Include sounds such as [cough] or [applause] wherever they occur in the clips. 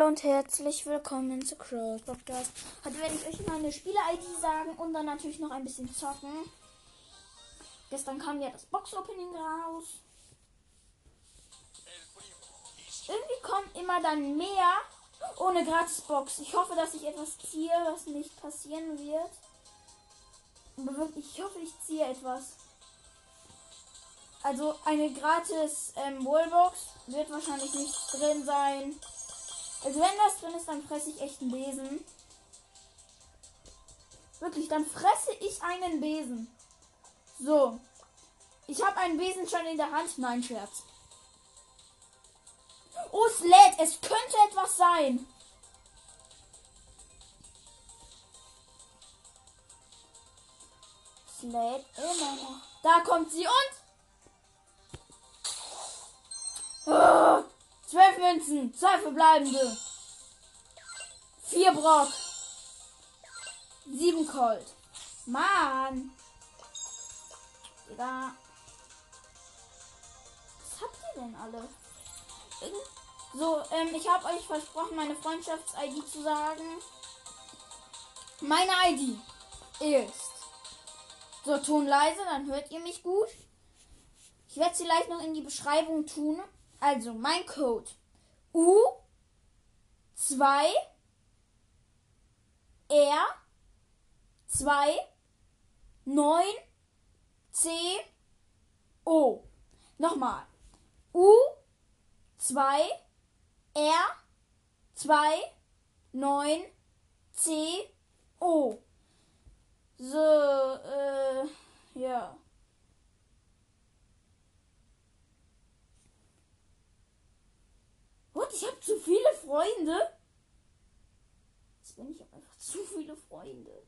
Hallo und herzlich willkommen zu Cross Podcast. Heute werde ich euch meine Spieler-ID sagen und dann natürlich noch ein bisschen zocken. Gestern kam ja das Box-Opening raus. Irgendwie kommt immer dann mehr ohne Gratis-Box. Ich hoffe, dass ich etwas ziehe, was nicht passieren wird. Ich hoffe, ich ziehe etwas. Also eine gratis ähm, Wallbox wird wahrscheinlich nicht drin sein. Also wenn was drin ist, dann fresse ich echt einen Besen. Wirklich, dann fresse ich einen Besen. So. Ich habe einen Besen schon in der Hand. Nein, Scherz. Oh, es lädt. Es könnte etwas sein. Es lädt immer noch. Da kommt sie und... Oh. 12 Münzen, 2 verbleibende. 4 Brock. 7 Colt. Mann. Digga. Was habt ihr denn alle? So, ähm, ich habe euch versprochen, meine Freundschafts-ID zu sagen. Meine ID ist. So, Ton leise, dann hört ihr mich gut. Ich werde sie gleich noch in die Beschreibung tun. Also mein Code U 2 R 2 9 C O. Nochmal. U 2 R 2 9 C O. So, äh, ja. Und ich habe zu viele Freunde. Jetzt bin ich einfach zu viele Freunde.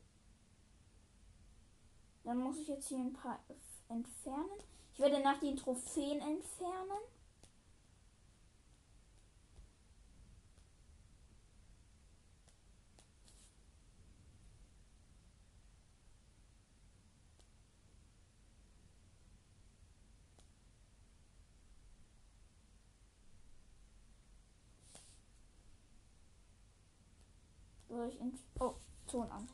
Dann muss ich jetzt hier ein paar entfernen. Ich werde nach den Trophäen entfernen. Durch in. Oh, Ton an.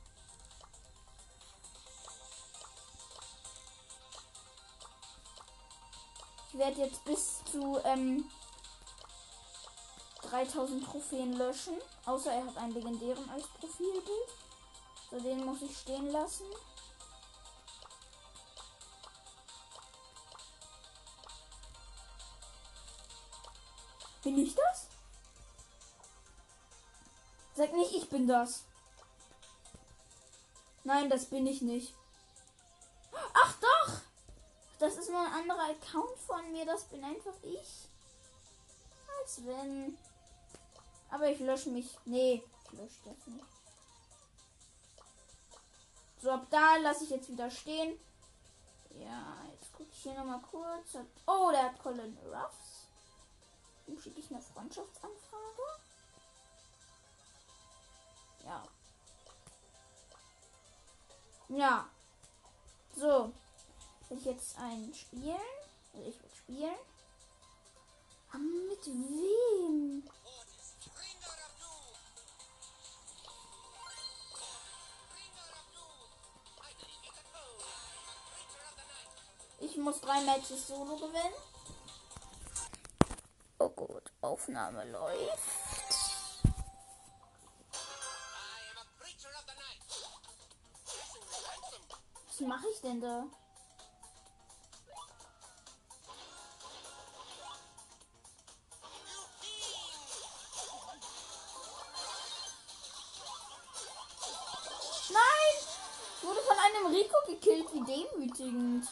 Ich werde jetzt bis zu ähm, 3000 Trophäen löschen. Außer er hat einen legendären als Profilbild. So, den muss ich stehen lassen. Bin ich das? Sag nicht, ich bin das. Nein, das bin ich nicht. Ach doch! Das ist nur ein anderer Account von mir. Das bin einfach ich. Als wenn. Aber ich lösche mich. Nee, ich lösche das nicht. So, ab da lasse ich jetzt wieder stehen. Ja, jetzt gucke ich hier nochmal kurz. Oh, der hat Colin Ruffs. Ihm schicke ich eine Freundschaftsanfrage. Ja. Ja. So. Will ich jetzt ein spielen? Also ich will spielen. Aber mit wem? Ich muss drei Matches solo gewinnen. Oh gut, Aufnahme läuft. Was mache ich denn da? Nein! Wurde von einem Rico gekillt, wie demütigend.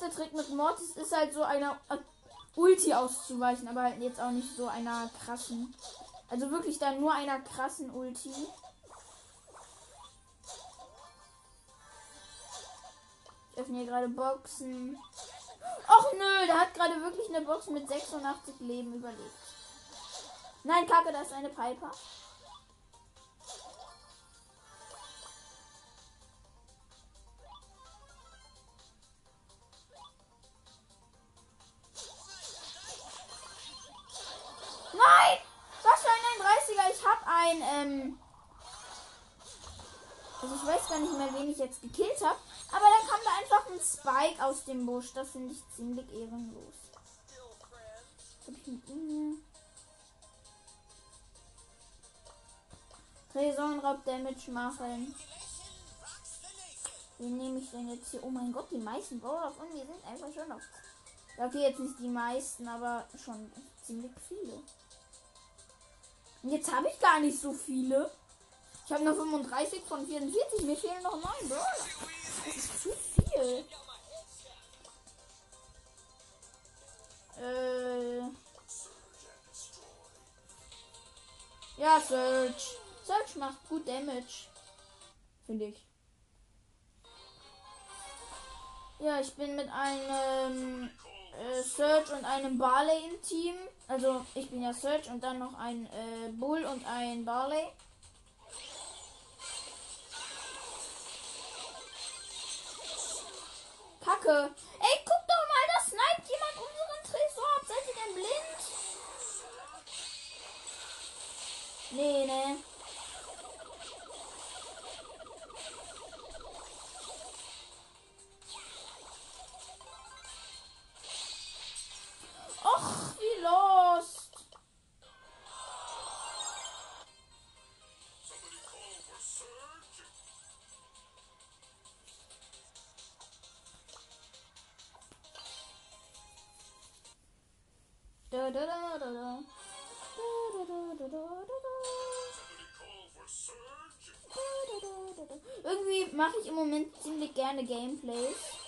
Beste Trick mit Mortis ist halt so einer Ulti auszuweichen, aber halt jetzt auch nicht so einer krassen. Also wirklich dann nur einer krassen Ulti. Ich öffne hier gerade Boxen. Och nö, der hat gerade wirklich eine Box mit 86 Leben überlebt. Nein, Kacke, das ist eine Piper. Ein, ähm, also ich weiß gar nicht mehr, wen ich jetzt gekillt habe, aber dann kam da einfach ein Spike aus dem Busch. Das finde ich ziemlich ehrenlos. Was hab ich mit ihm hier? Tresorenraub Damage machen. Wen nehme ich denn jetzt hier? Oh mein Gott, die meisten Brawler von mir sind einfach schon. Ja, okay, jetzt nicht die meisten, aber schon ziemlich viele. Jetzt habe ich gar nicht so viele. Ich habe noch 35 von 44. Mir fehlen noch 9 Brawler. Das ist zu viel. Äh. Ja, Search. Search macht gut Damage. Finde ich. Ja, ich bin mit einem äh, Search und einem Barley im Team. Also ich bin ja Search und dann noch ein äh, Bull und ein Barley. Kacke. Ey, guck doch mal, da sniped jemand unseren Tresor ab. Seid ihr denn blind? Nee, ne. Da, da, da, da, da. Irgendwie mache ich im Moment ziemlich gerne Gameplays.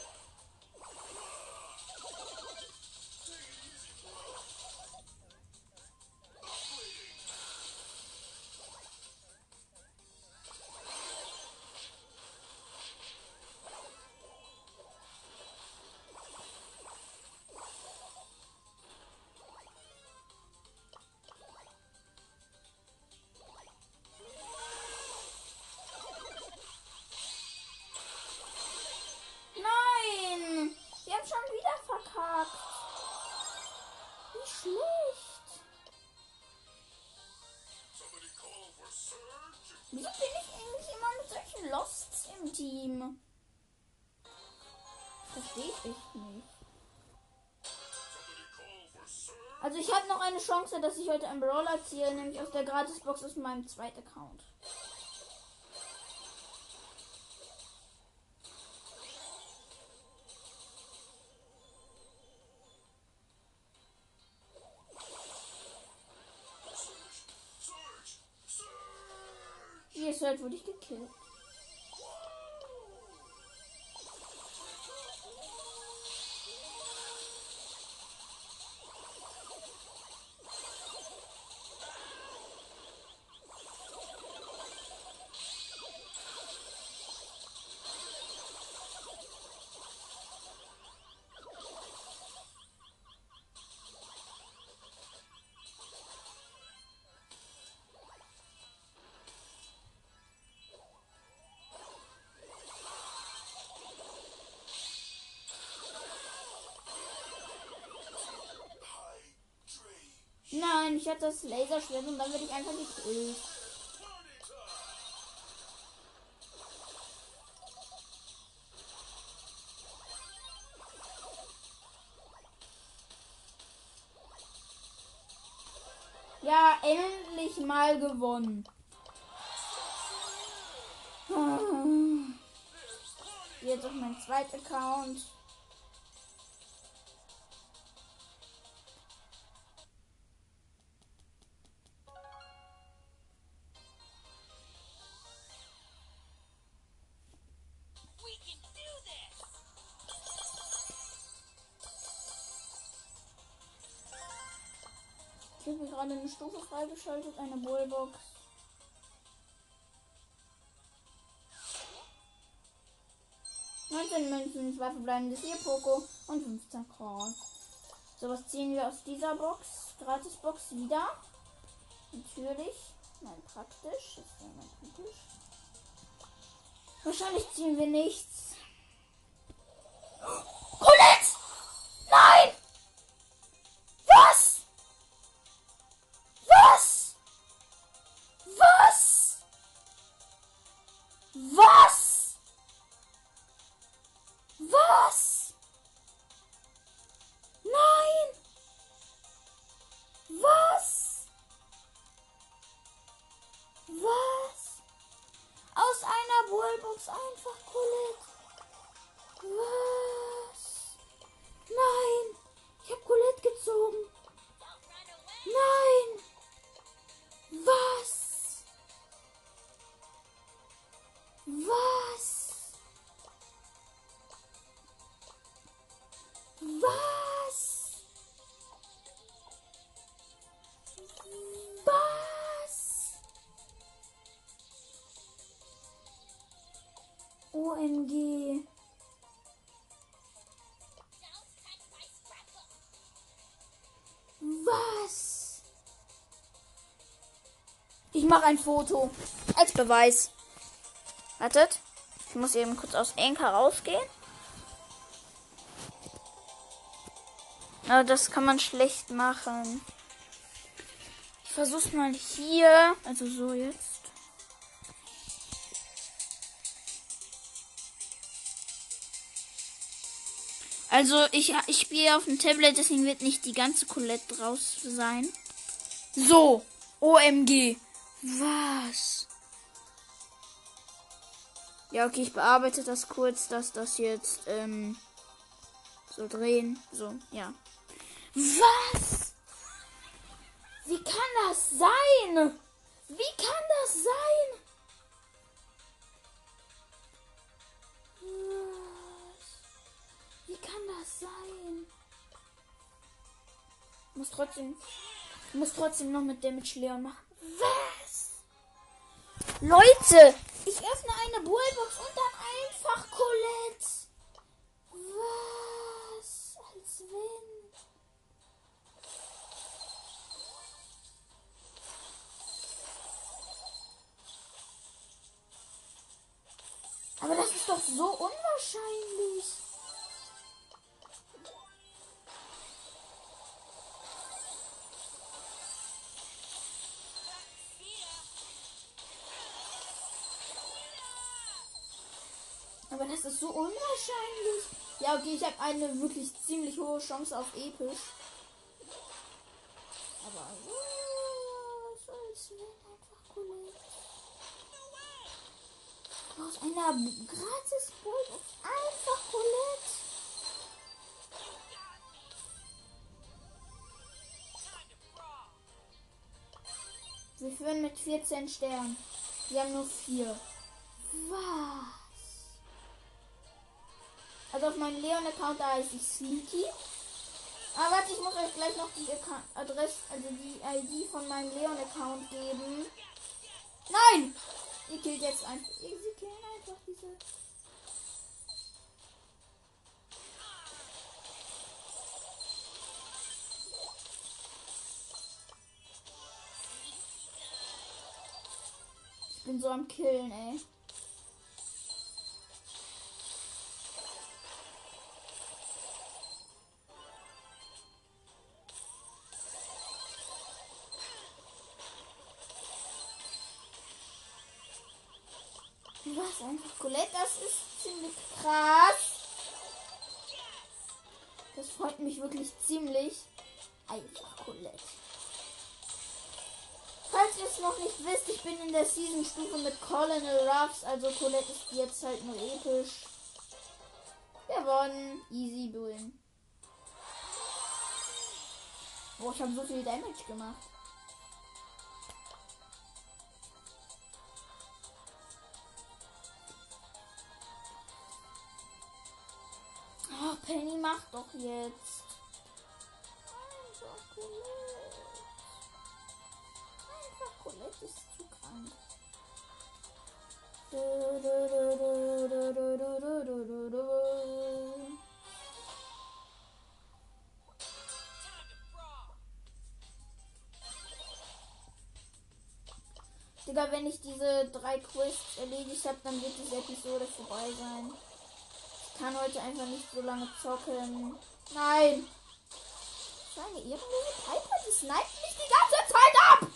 Eine Chance, dass ich heute einen Brawler ziehe, nämlich aus der Gratisbox aus meinem zweiten Account. Wie ihr hört, wurde ich gekillt. Nein, ich hatte das Laserschwert und dann werde ich einfach gekillt. Ja, endlich mal gewonnen. Ah. Jetzt auf mein zweiter Account. Stufe freigeschaltet, eine Bullbox. Neunzehn Münzen, zwei verbleibende vier Poco und 15 Call. So, was ziehen wir aus dieser Box? Gratisbox wieder. Natürlich. Nein, praktisch. Das wäre mal praktisch. Wahrscheinlich ziehen wir nichts. Colette! Nein! Bullbox einfach Colette. Was? Nein! Ich habe Colette gezogen. Nein! Mache ein Foto. Als Beweis. Wartet. Ich muss eben kurz aus Anchor rausgehen. Aber das kann man schlecht machen. Ich versuch's mal hier. Also so jetzt. Also ich, ich spiele auf dem Tablet, deswegen wird nicht die ganze Colette draus sein. So, OMG. Was? Ja, okay, ich bearbeite das kurz, dass das jetzt ähm, so drehen. So, ja. Was? Wie kann das sein? Wie kann das sein? Was? Wie kann das sein? Ich muss trotzdem. Ich muss trotzdem noch mit Damage Leon machen. Was? Leute, ich öffne eine Bullbox und dann einfach Colette. Was? Als wenn. Aber das ist doch so unwahrscheinlich. So unwahrscheinlich. Ja, okay, ich habe eine wirklich ziemlich hohe Chance auf episch. Aber was als wenn einfach Colette. Aus einer gratis Bullbox einfach Colette. Wir führen mit 14 Sternen. Wir haben nur 4. Was? Also auf meinem Leon-Account da heiße ich Sneaky. Aber warte, ich muss euch gleich noch die Adresse, also die ID von meinem Leon-Account geben. Nein! Ihr killt jetzt einfach. Sie killen einfach diese. Ich bin so am Killen, ey. Was einfach Colette, das ist ziemlich krass. Das freut mich wirklich ziemlich. Einfach Colette. Falls ihr es noch nicht wisst, ich bin in der Season-Stufe mit Colonel Ruffs, also Colette ist jetzt halt nur episch. Gewonnen. Easy win. Boah, ich habe so viel Damage gemacht. mach doch jetzt. Einfach Colette. Einfach Colette ist zu krank. Digga, wenn ich diese drei Quests erledigt habe, dann wird diese Episode vorbei sein. Ich kann heute einfach nicht so lange zocken. Nein! Seine ehrenlose Piper, die snipe mich die ganze Zeit ab!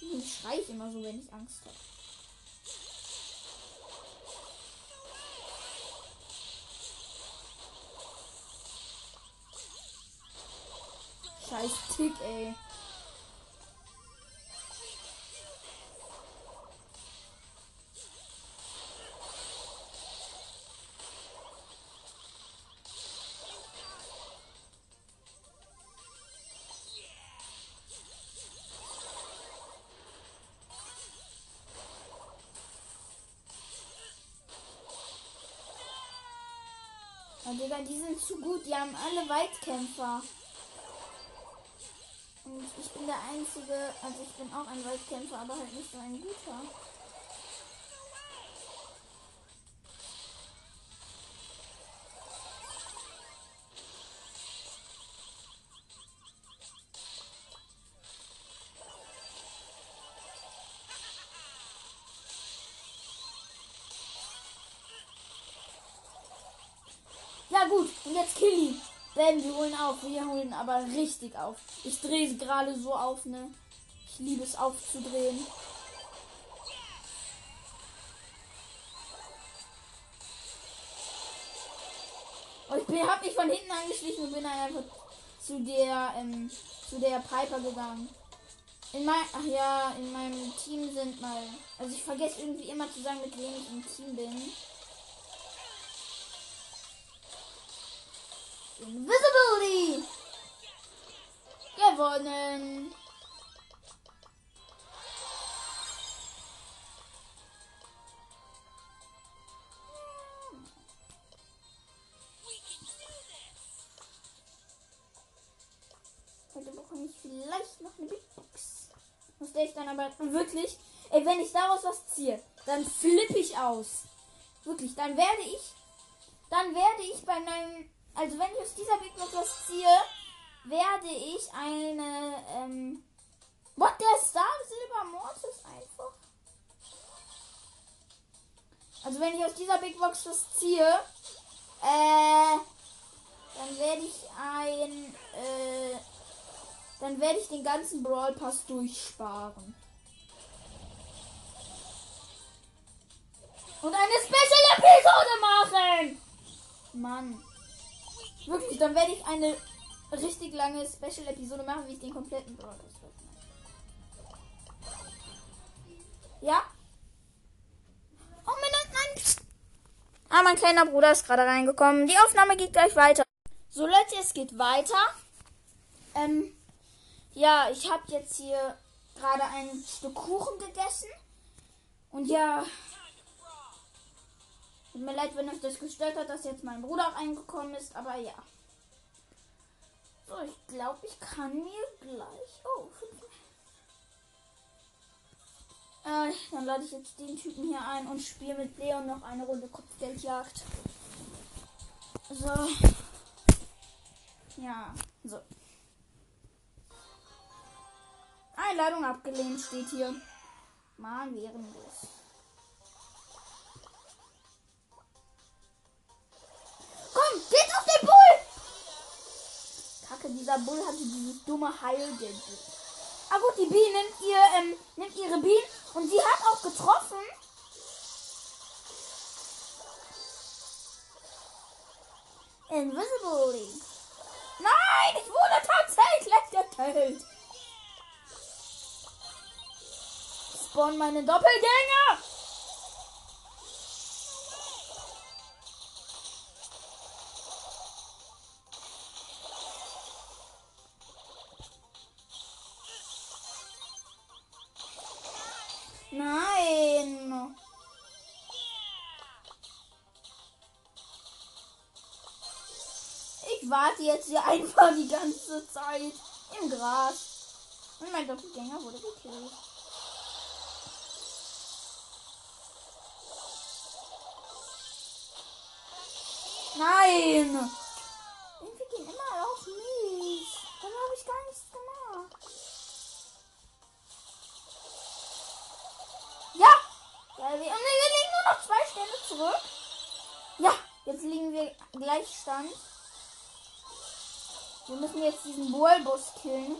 Ich schreie ich immer so, wenn ich Angst habe. Scheiß Tick, ey. Oh, Digga, die sind zu gut. Die haben alle Weitkämpfer. Und ich bin der Einzige, also ich bin auch ein Weitkämpfer, aber halt nicht so ein guter. Bam, wir holen auf. Wir holen aber richtig auf. Ich drehe sie gerade so auf, ne? Ich liebe es aufzudrehen. Oh, ich bin, hab mich von hinten angeschlichen und bin dann einfach zu der, ähm, zu der Piper gegangen. In mein, ach ja, in meinem Team sind mal, also ich vergesse irgendwie immer zu sagen, mit wem ich im Team bin. Invisibility! Gewonnen! Heute bekomme ich vielleicht noch eine Big Box. Muss ich dann aber wirklich, ey, wenn ich daraus was ziehe, dann flippe ich aus. Wirklich, dann werde ich, dann werde ich bei meinem, also wenn ich aus dieser Big Box was ziehe, werde ich eine, ähm, what, der Star Silber Mortis einfach. Also wenn ich aus dieser Big Box was ziehe, äh, dann werde ich ein, äh, dann werde ich den ganzen Brawl Pass durchsparen. Und eine Special-Episode machen! Mann. Wirklich, dann werde ich eine richtig lange Special-Episode machen, wie ich den kompletten Brawl. Ja? Oh mein Gott, nein! Ah, mein kleiner Bruder ist gerade reingekommen. Die Aufnahme geht gleich weiter. So, Leute, es geht weiter. Ähm, ja, ich habe jetzt hier gerade ein Stück Kuchen gegessen. Und ja, tut mir leid, wenn euch das gestört hat, dass jetzt mein Bruder auch eingekommen ist, aber ja. So, ich glaube, ich kann mir gleich. Oh. Äh, dann lade ich jetzt den Typen hier ein und spiele mit Leon noch eine Runde Kopfgeldjagd. So. Ja, so. Einladung abgelehnt steht hier. Mann, wie ehrenlos. Komm, geht auf den Bull! Kacke, dieser Bull hatte dieses dumme Heilgadget. Ah gut, die Biene nimmt, ihr, ähm, nimmt ihre Bienen und sie hat auch getroffen. Invisibility. Nein, ich wurde tatsächlich getötet. Spawn meine Doppelgänger. Warte jetzt hier einfach die ganze Zeit im Gras. Und mein Doppelgänger wurde gekillt. Nein! Irgendwie gehen immer auf mich. Dann habe ich gar nichts gemacht. Ja! Wir, und wir liegen nur noch zwei Stände zurück. Ja, jetzt liegen wir Gleichstand. Wir müssen jetzt diesen Bullbus killen.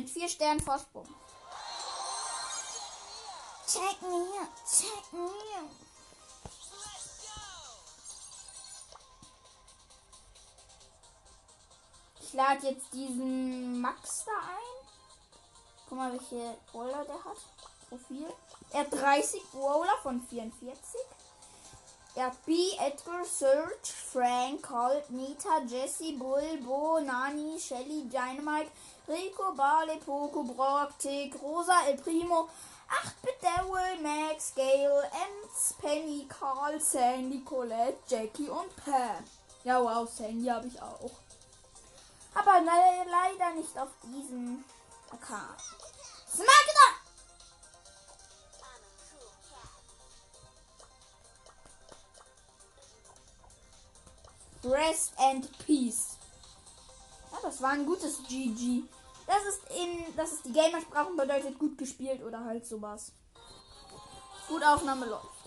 Mit vier Sternen Vorsprung. Check me, check me. Let's go. Ich lade jetzt diesen Max da ein. Guck mal, welche Brawler der hat. Profil. Er hat 30 Brawler von 44. Hat B, Edgar, Serge, Frank, Colt, Nita, Jesse, Bull, Bo, Nani, Shelly, Dynamite, Rico, Barley, Poco, Brock, Tick, Rosa, El Primo, 8-Bit Daryl, Max, Gale, Ems, Penny, Carl, Sandy, Colette, Jackie und Pam. Ja, wow, Sandy habe ich auch. Aber le leider nicht auf diesem Account. Smagda! Rest and Peace. Ja, das war ein gutes GG. Das ist in, das ist die Gamersprache und bedeutet gut gespielt oder halt sowas. Gut Aufnahme läuft.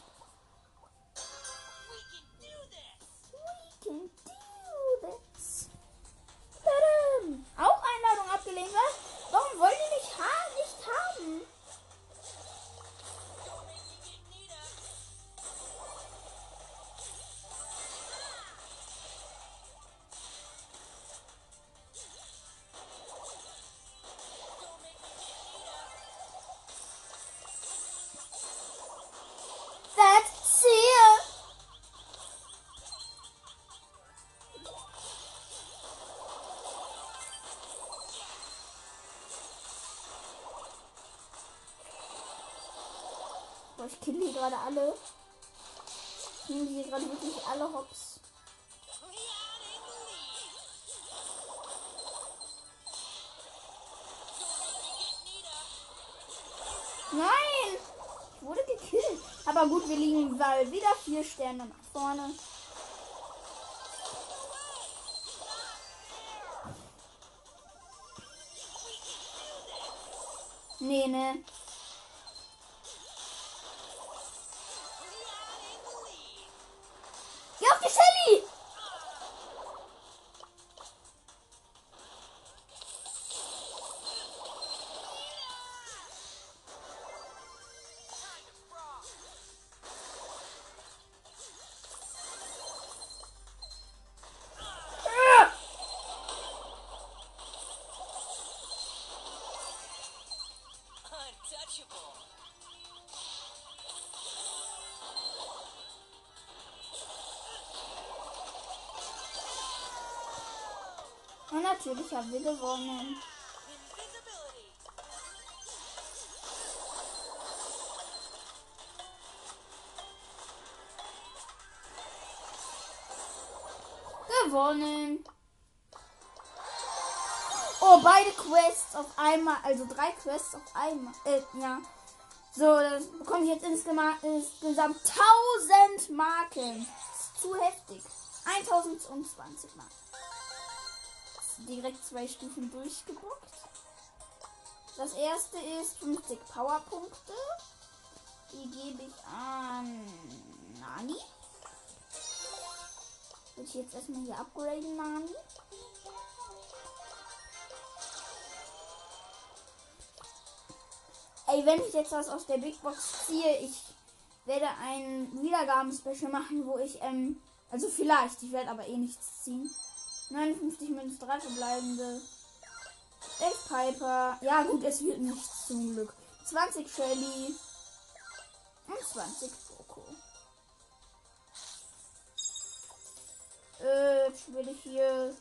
Gerade alle. Ich nehme die gerade wirklich alle hops. Nein! Ich wurde gekillt. Aber gut, wir liegen weil wieder vier Sterne nach vorne. Nee, ne. Natürlich haben wir gewonnen. Gewonnen. Oh, beide Quests auf einmal. Also drei Quests auf einmal. Äh, ja. So, das bekomme ich jetzt insgesamt 1000 Marken. Das ist zu heftig. 1020 Marken. Direkt zwei Stufen durchgebockt. Das erste ist 50 Powerpunkte. Die gebe ich an Nani. Will ich jetzt erstmal hier upgraden, Nani. Ey, wenn ich jetzt was aus der Big Box ziehe, ich werde ein Wiedergaben-Special machen, wo ich, ähm, also vielleicht, ich werde aber eh nichts ziehen. 59 minus 3 verbleibende. 11 Piper. Ja, gut, es wird nichts zum Glück. 20 Shelly. Und 20 Poco. Äh, jetzt will ich hier.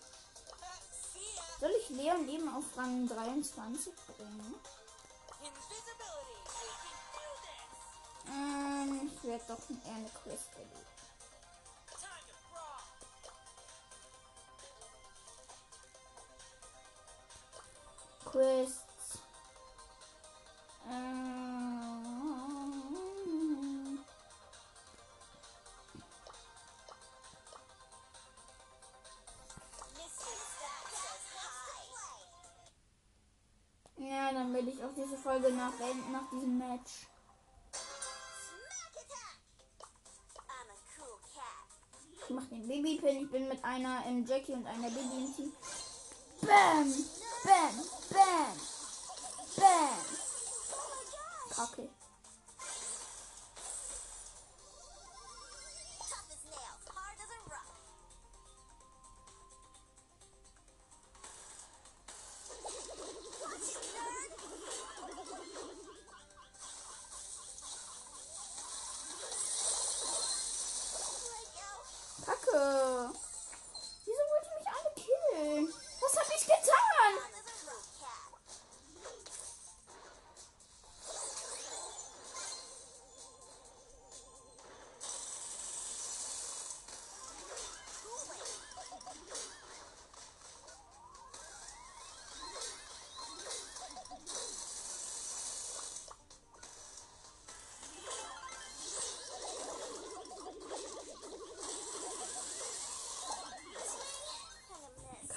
Soll ich Leon eben auf Rang 23 bringen? Ähm, ich werde doch eher eine Quest erledigen. Quests. Ähm ja, dann will ich auch diese Folge nach, nach diesem Match. Ich mach den Babypin. Ich bin mit einer ähm, Jackie und einer Baby im Team. Bam! Bam, bam, bam. Okay.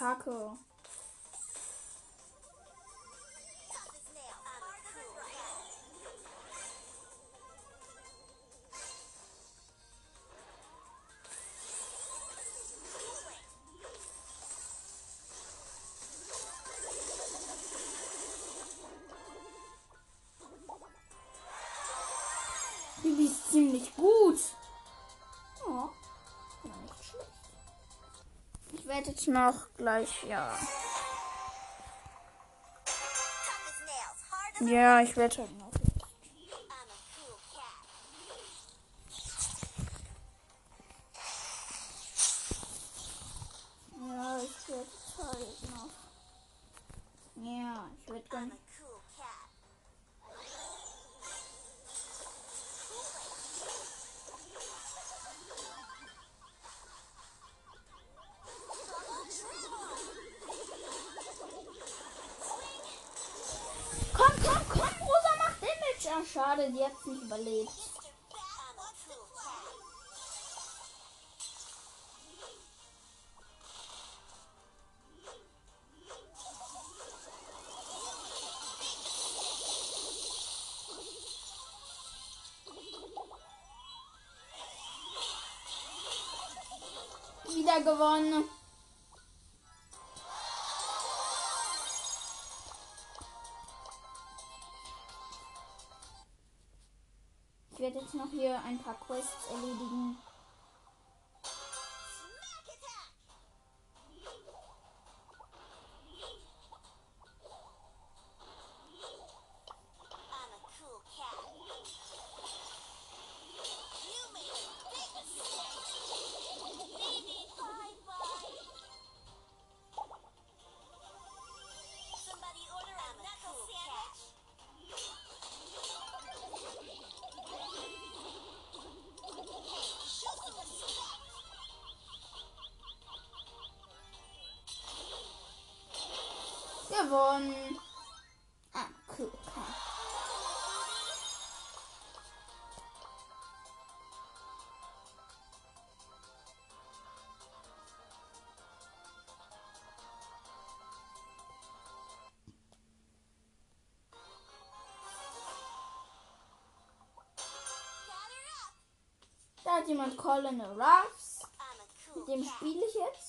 哈克。werdet noch gleich, ja. Ja, ich werde halt noch. wieder gewonnen. Ich werde jetzt noch hier ein paar Quests erledigen. hat jemand Colin Ruffs. Mit dem spiele ich jetzt.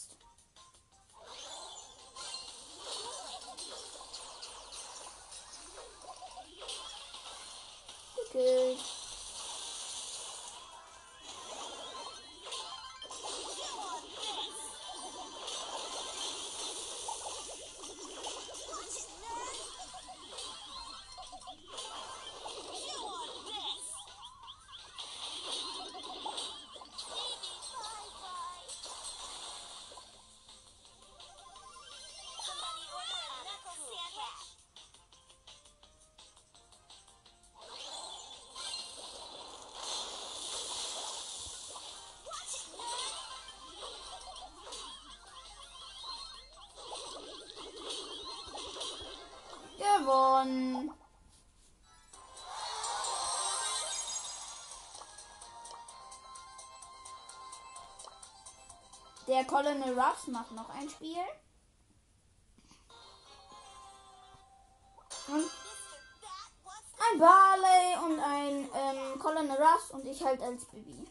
Der Colonel Ruffs macht noch ein Spiel. Und ein Barley und ein ähm, Colonel Ruffs und ich halt als Baby.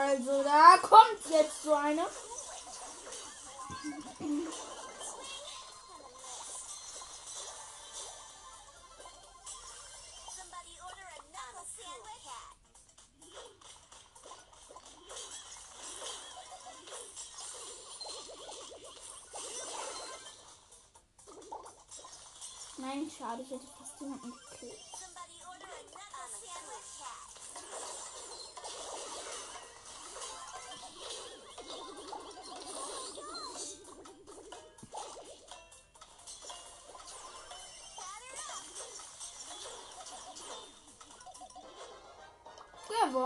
Also da kommt jetzt so eine. Nein, schade, ich hätte fast jemanden gekillt.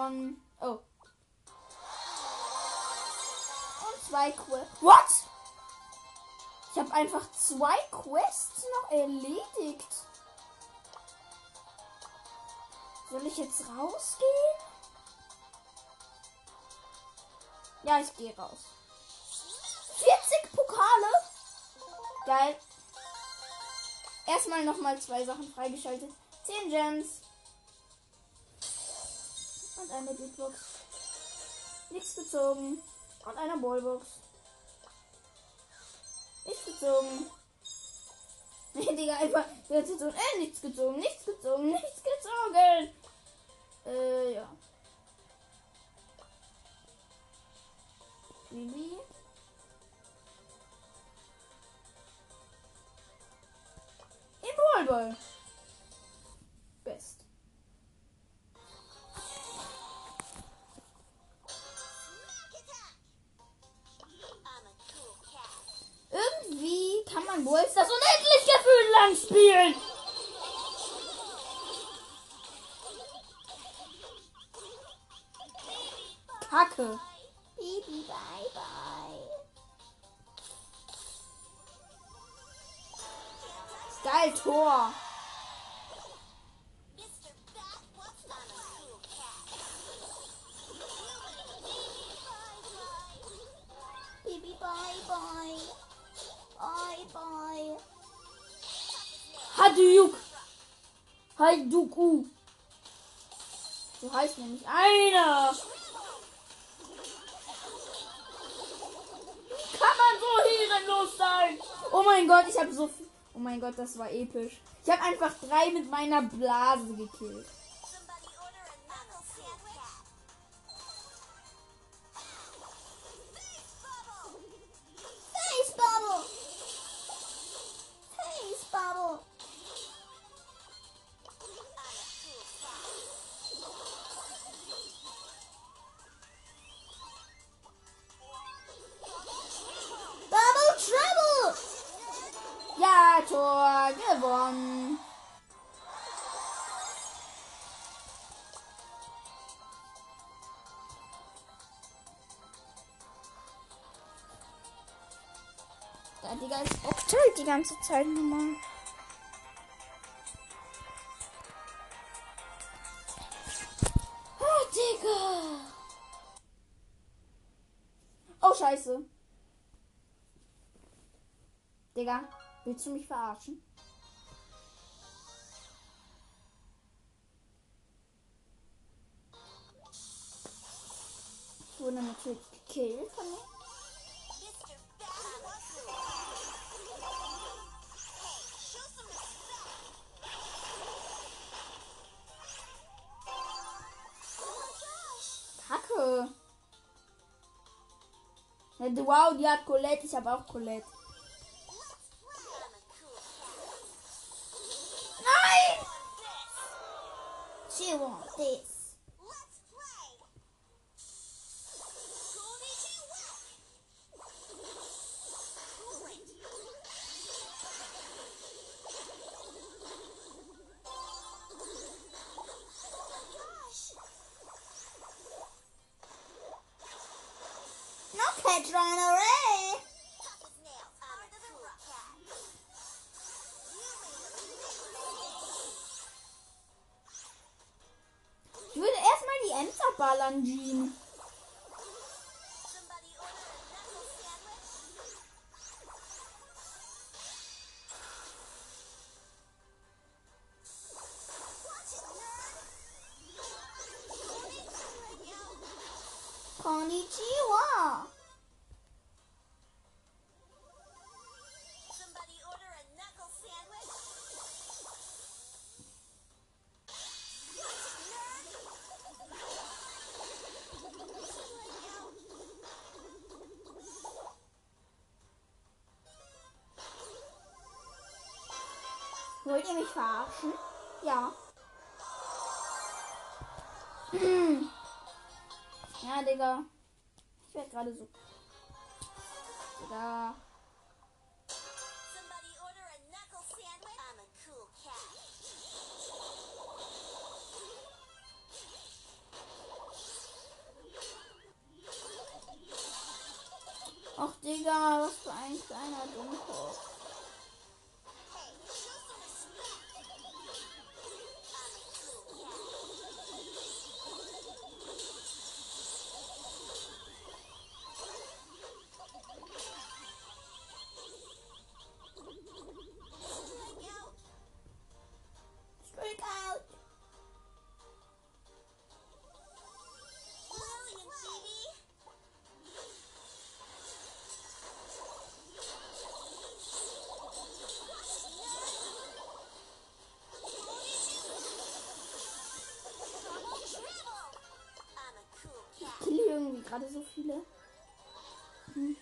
Gewonnen. Oh. Und zwei Quests. What? Ich habe einfach zwei Quests noch erledigt. Soll ich jetzt rausgehen? Ja, ich gehe raus. 40 Pokale. Geil. Erstmal nochmal zwei Sachen freigeschaltet. 10 Gems. Und eine Big. Nichts gezogen. Und eine Ballbox. Nichts gezogen. [laughs] Nee, Digga, einfach. Nichts gezogen. Äh, nichts gezogen. Nichts gezogen. Nichts gezogen. Äh, ja. Bibi. Im Ballball. Best. Kann man Brawl das unendlich gefühlt lang spielen. Kacke. Baby, bye bye. Geil, Tor. Baby, bye bye. Bye bye. Hadouken. Hadouku. So heißt nämlich einer. Kann man so ehrenlos sein? Oh mein Gott, ich habe so. Oh mein Gott, das war episch. Ich habe einfach drei mit meiner Blase gekillt. Ja, Digga, es bockt halt die ganze Zeit nochmal. Oh, Digga! Oh, scheiße. Digga, willst du mich verarschen? Ich wurde natürlich gekillt von mir. Wow, Diabo Colette e Chabal Colette. palangino verarschen? Ja. ja, Digga. Ich werde gerade so. Digga. Ach Digga, was für ein kleiner Dummkopf. gerade so viele. Hm.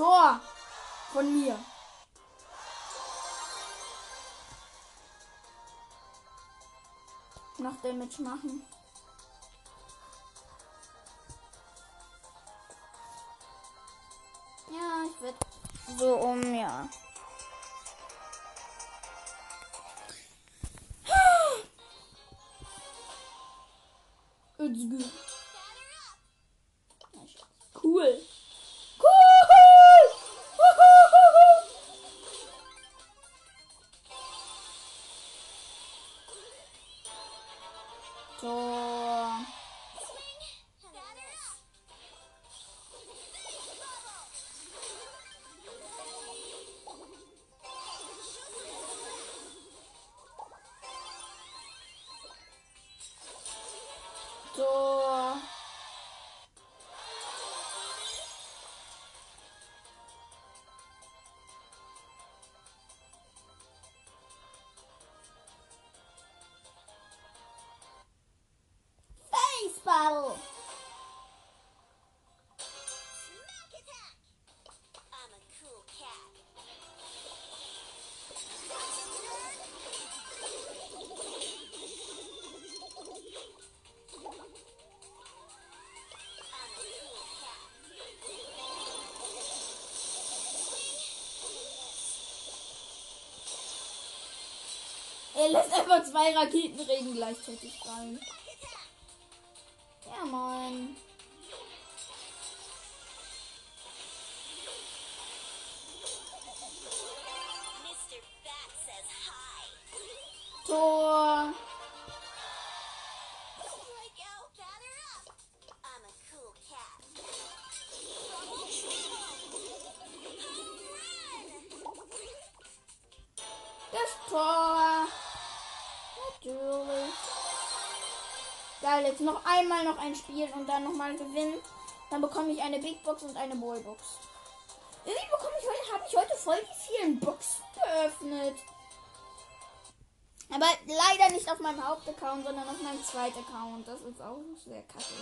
Tor von mir. Noch Damage machen. Er lässt einfach zwei Raketenregen gleichzeitig fallen. Ja, Mann. Noch ein Spiel und dann nochmal gewinnen. Dann bekomme ich eine Big Box und eine Ballbox. Irgendwie bekomme ich heute, habe ich heute voll die vielen Boxen geöffnet. Aber leider nicht auf meinem Hauptaccount, sondern auf meinem zweiten Account. Das ist auch sehr kacke.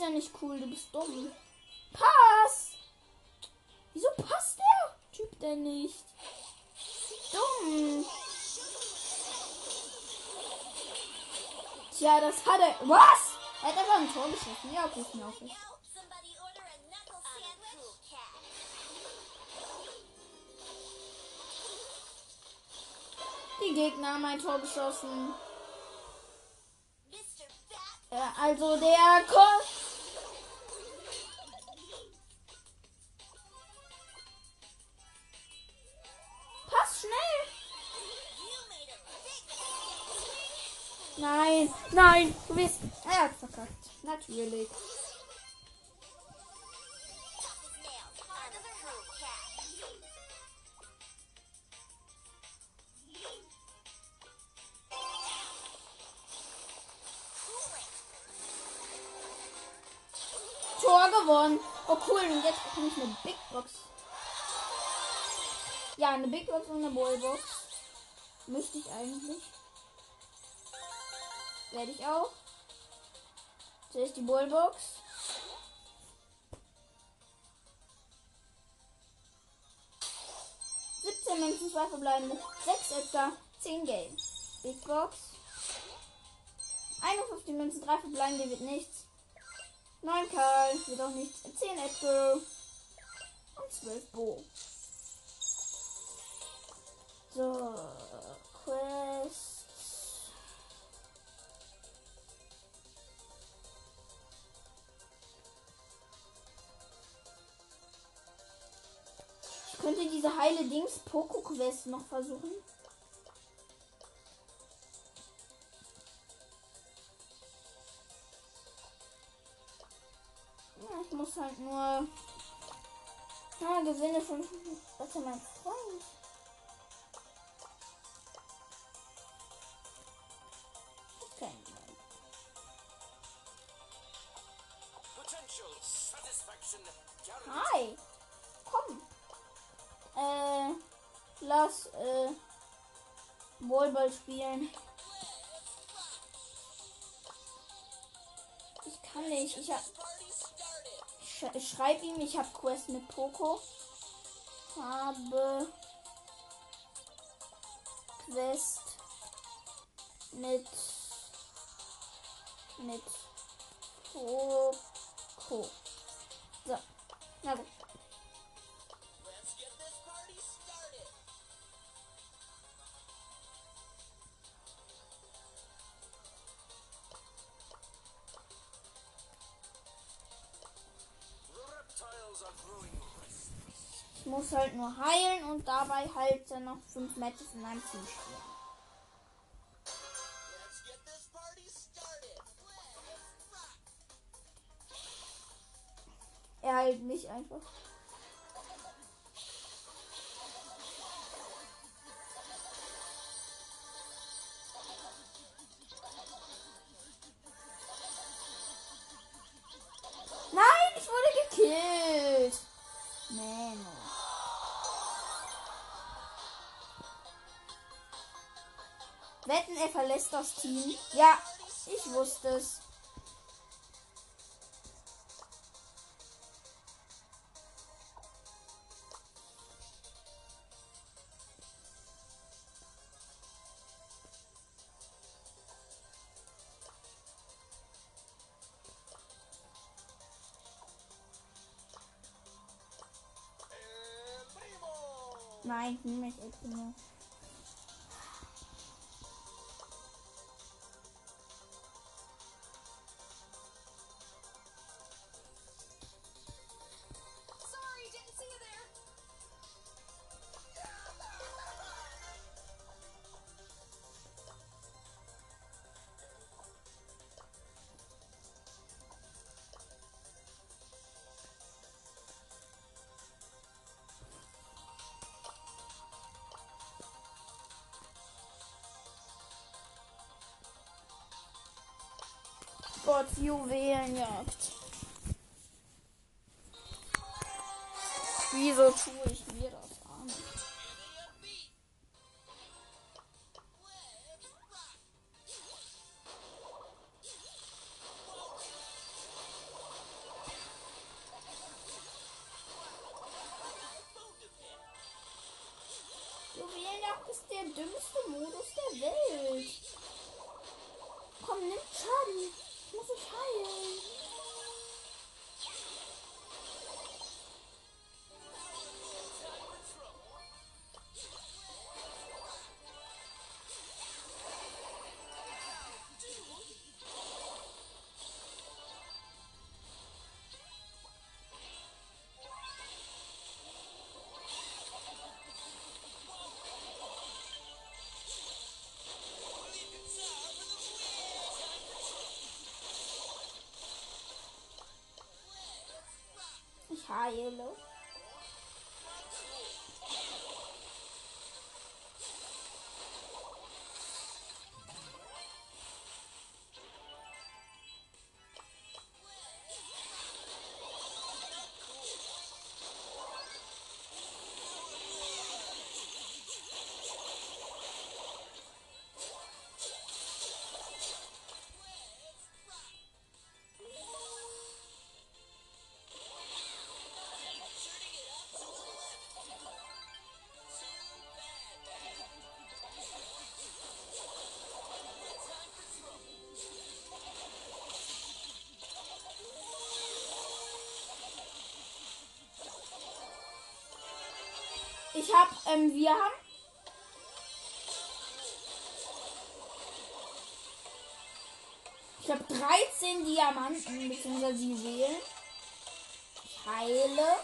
Ja nicht cool, du bist dumm. Pass. Wieso passt der Typ denn nicht? Dumm. Tja, das hat er. Was? Er hat einfach ein Tor geschossen. Ja, okay, cat. Die Gegner haben ein Tor geschossen. Bat Äh, also der Ko Nein, du bist. Er hat verkackt. Natürlich. Tor gewonnen. Oh cool, und jetzt bekomme ich eine Big Box. Ja, eine Big Box und eine Ballbox. Müsste ich eigentlich. Werde ich auch. Zuerst die Ballbox. Siebzehn Münzen, zwei verbleibende, sechs Edgar, zehn Geld. Big Box. 51 Münzen, drei verbleibende wird nichts. 9 Karl, wird auch nichts. 10 Edgar. Und 12 Bo. So, Quest. Ich könnte diese heile Dings Poco Quest noch versuchen. Ja, ich muss halt nur. Ja, gewinne von. Was ist mein Freund? Ich hab. Sch- Ich schreibe ihm, ich habe Quest mit Poco. Habe Quest mit mit Poco. So, na gut. Nur heilen und dabei halt dann noch fünf Matches in einem Team spielen. Er heilt mich einfach. wetten, er verlässt das Team. Ja, ich wusste es. Nein, nicht El Juwelenjagd. Wieso tue ich yellow. ich hab, ähm, wir haben. Ich hab 13 Diamanten bzw. Seelen. Ich heile.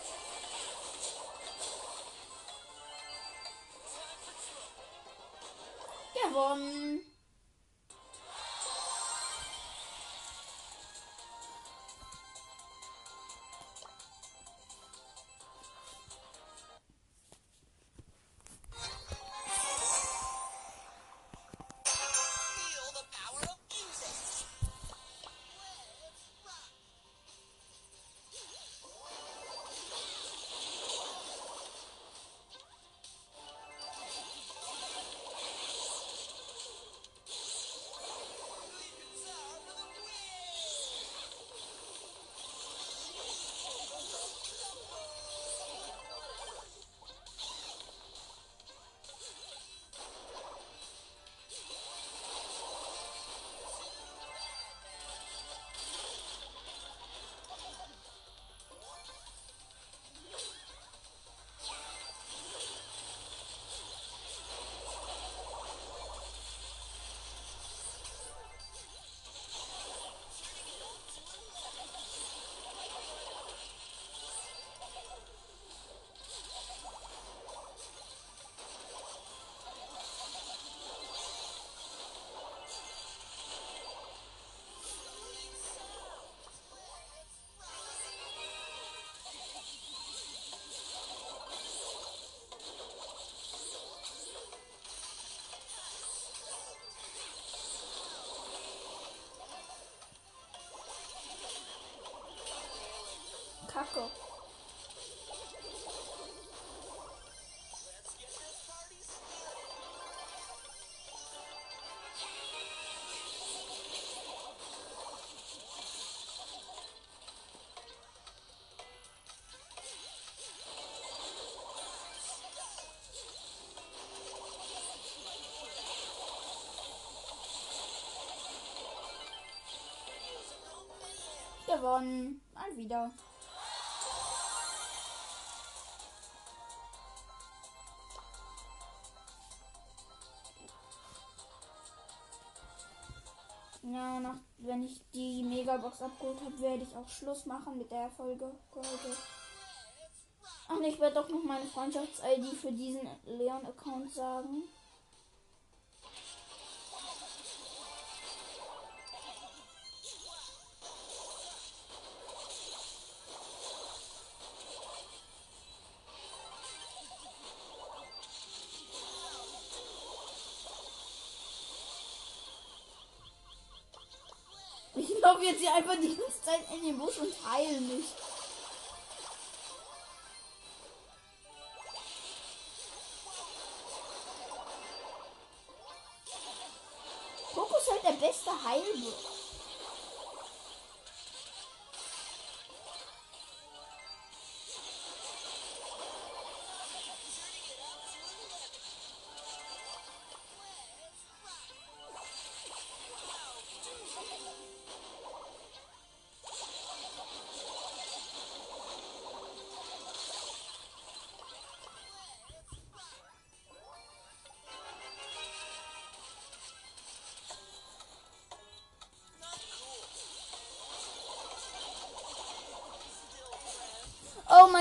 Attacke. gewonnen. Mal wieder. Ja, nach, wenn ich die Megabox abgeholt habe, werde ich auch Schluss machen mit der Folge heute. Ach ich werde doch noch meine Freundschafts-ID für diesen Leon-Account sagen. Hier einfach die ganze Zeit in den Busch und heile mich.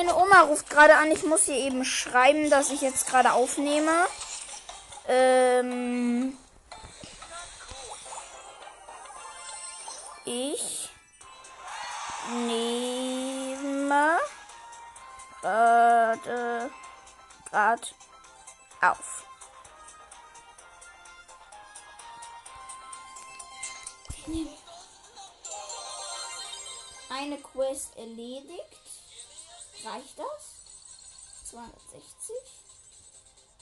Meine Oma ruft gerade an. Ich muss ihr eben schreiben, dass ich jetzt gerade aufnehme. Ähm. Ich nehme gerade grad auf. Eine Quest erledigt. Reicht das? 260?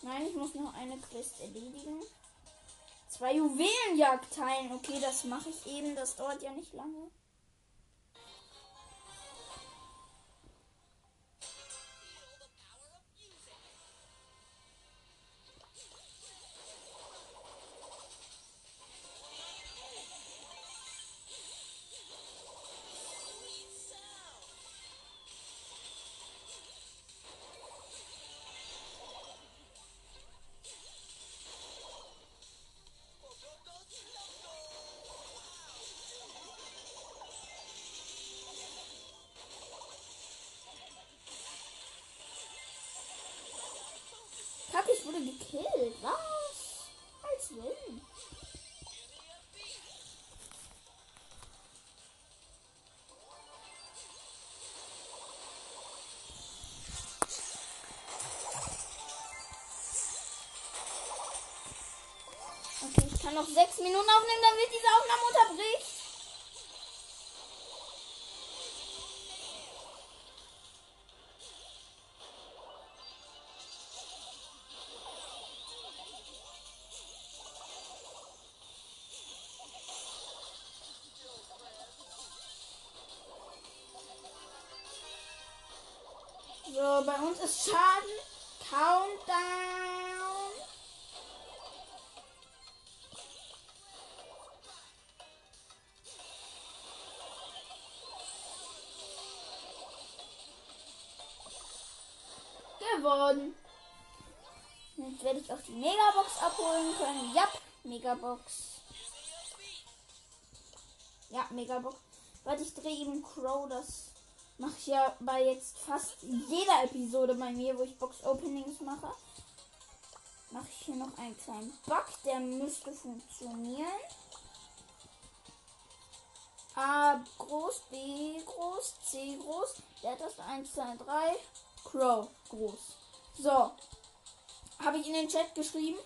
Nein, ich muss noch eine Quest erledigen. Zwei Juwelenjagd teilen. Okay, das mache ich eben. Das dauert ja nicht lange. Kann noch sechs Minuten aufnehmen, damit diese Aufnahme unterbricht. So, bei uns ist Schaden. Countdown. Gewonnen. Jetzt werde ich auch die Megabox abholen können. Ja, Megabox. Ja, Megabox. Warte, ich drehe eben Crow das mache ich ja bei jetzt fast jeder Episode bei mir, wo ich Box-Openings mache. Mache ich hier noch einen kleinen Bug, der müsste funktionieren. A groß, B groß, C groß, der Taste 1, 2, 3, Crow groß. So, habe ich in den Chat geschrieben.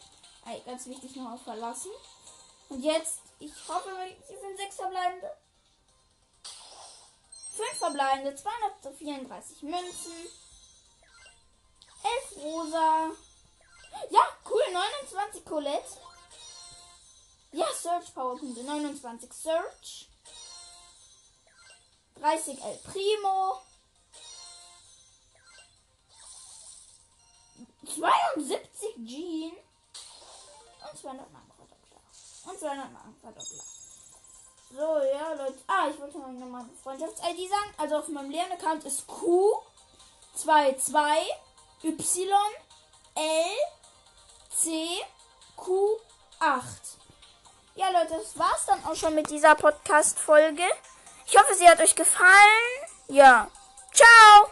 Ey, ganz wichtig noch auf verlassen. Und jetzt, ich hoffe, hier sind sechs verbleibende. 5 verbleibende, 234 Münzen, 11 rosa. Ja, cool, 29 Colette. Ja, Search Powerpunkte, 29 Search. 30 El Primo. 72 Jean. Und 200 Markenverdoppler. Und 200 Markenverdoppler. So, ja, Leute. Ah, ich wollte noch meine Freundschafts-ID sagen. Also auf meinem leeren Account ist Q 22 Y L C Q 8. Ja, Leute, das war's dann auch schon mit dieser Podcast-Folge. Ich hoffe, sie hat euch gefallen. Ja. Ciao!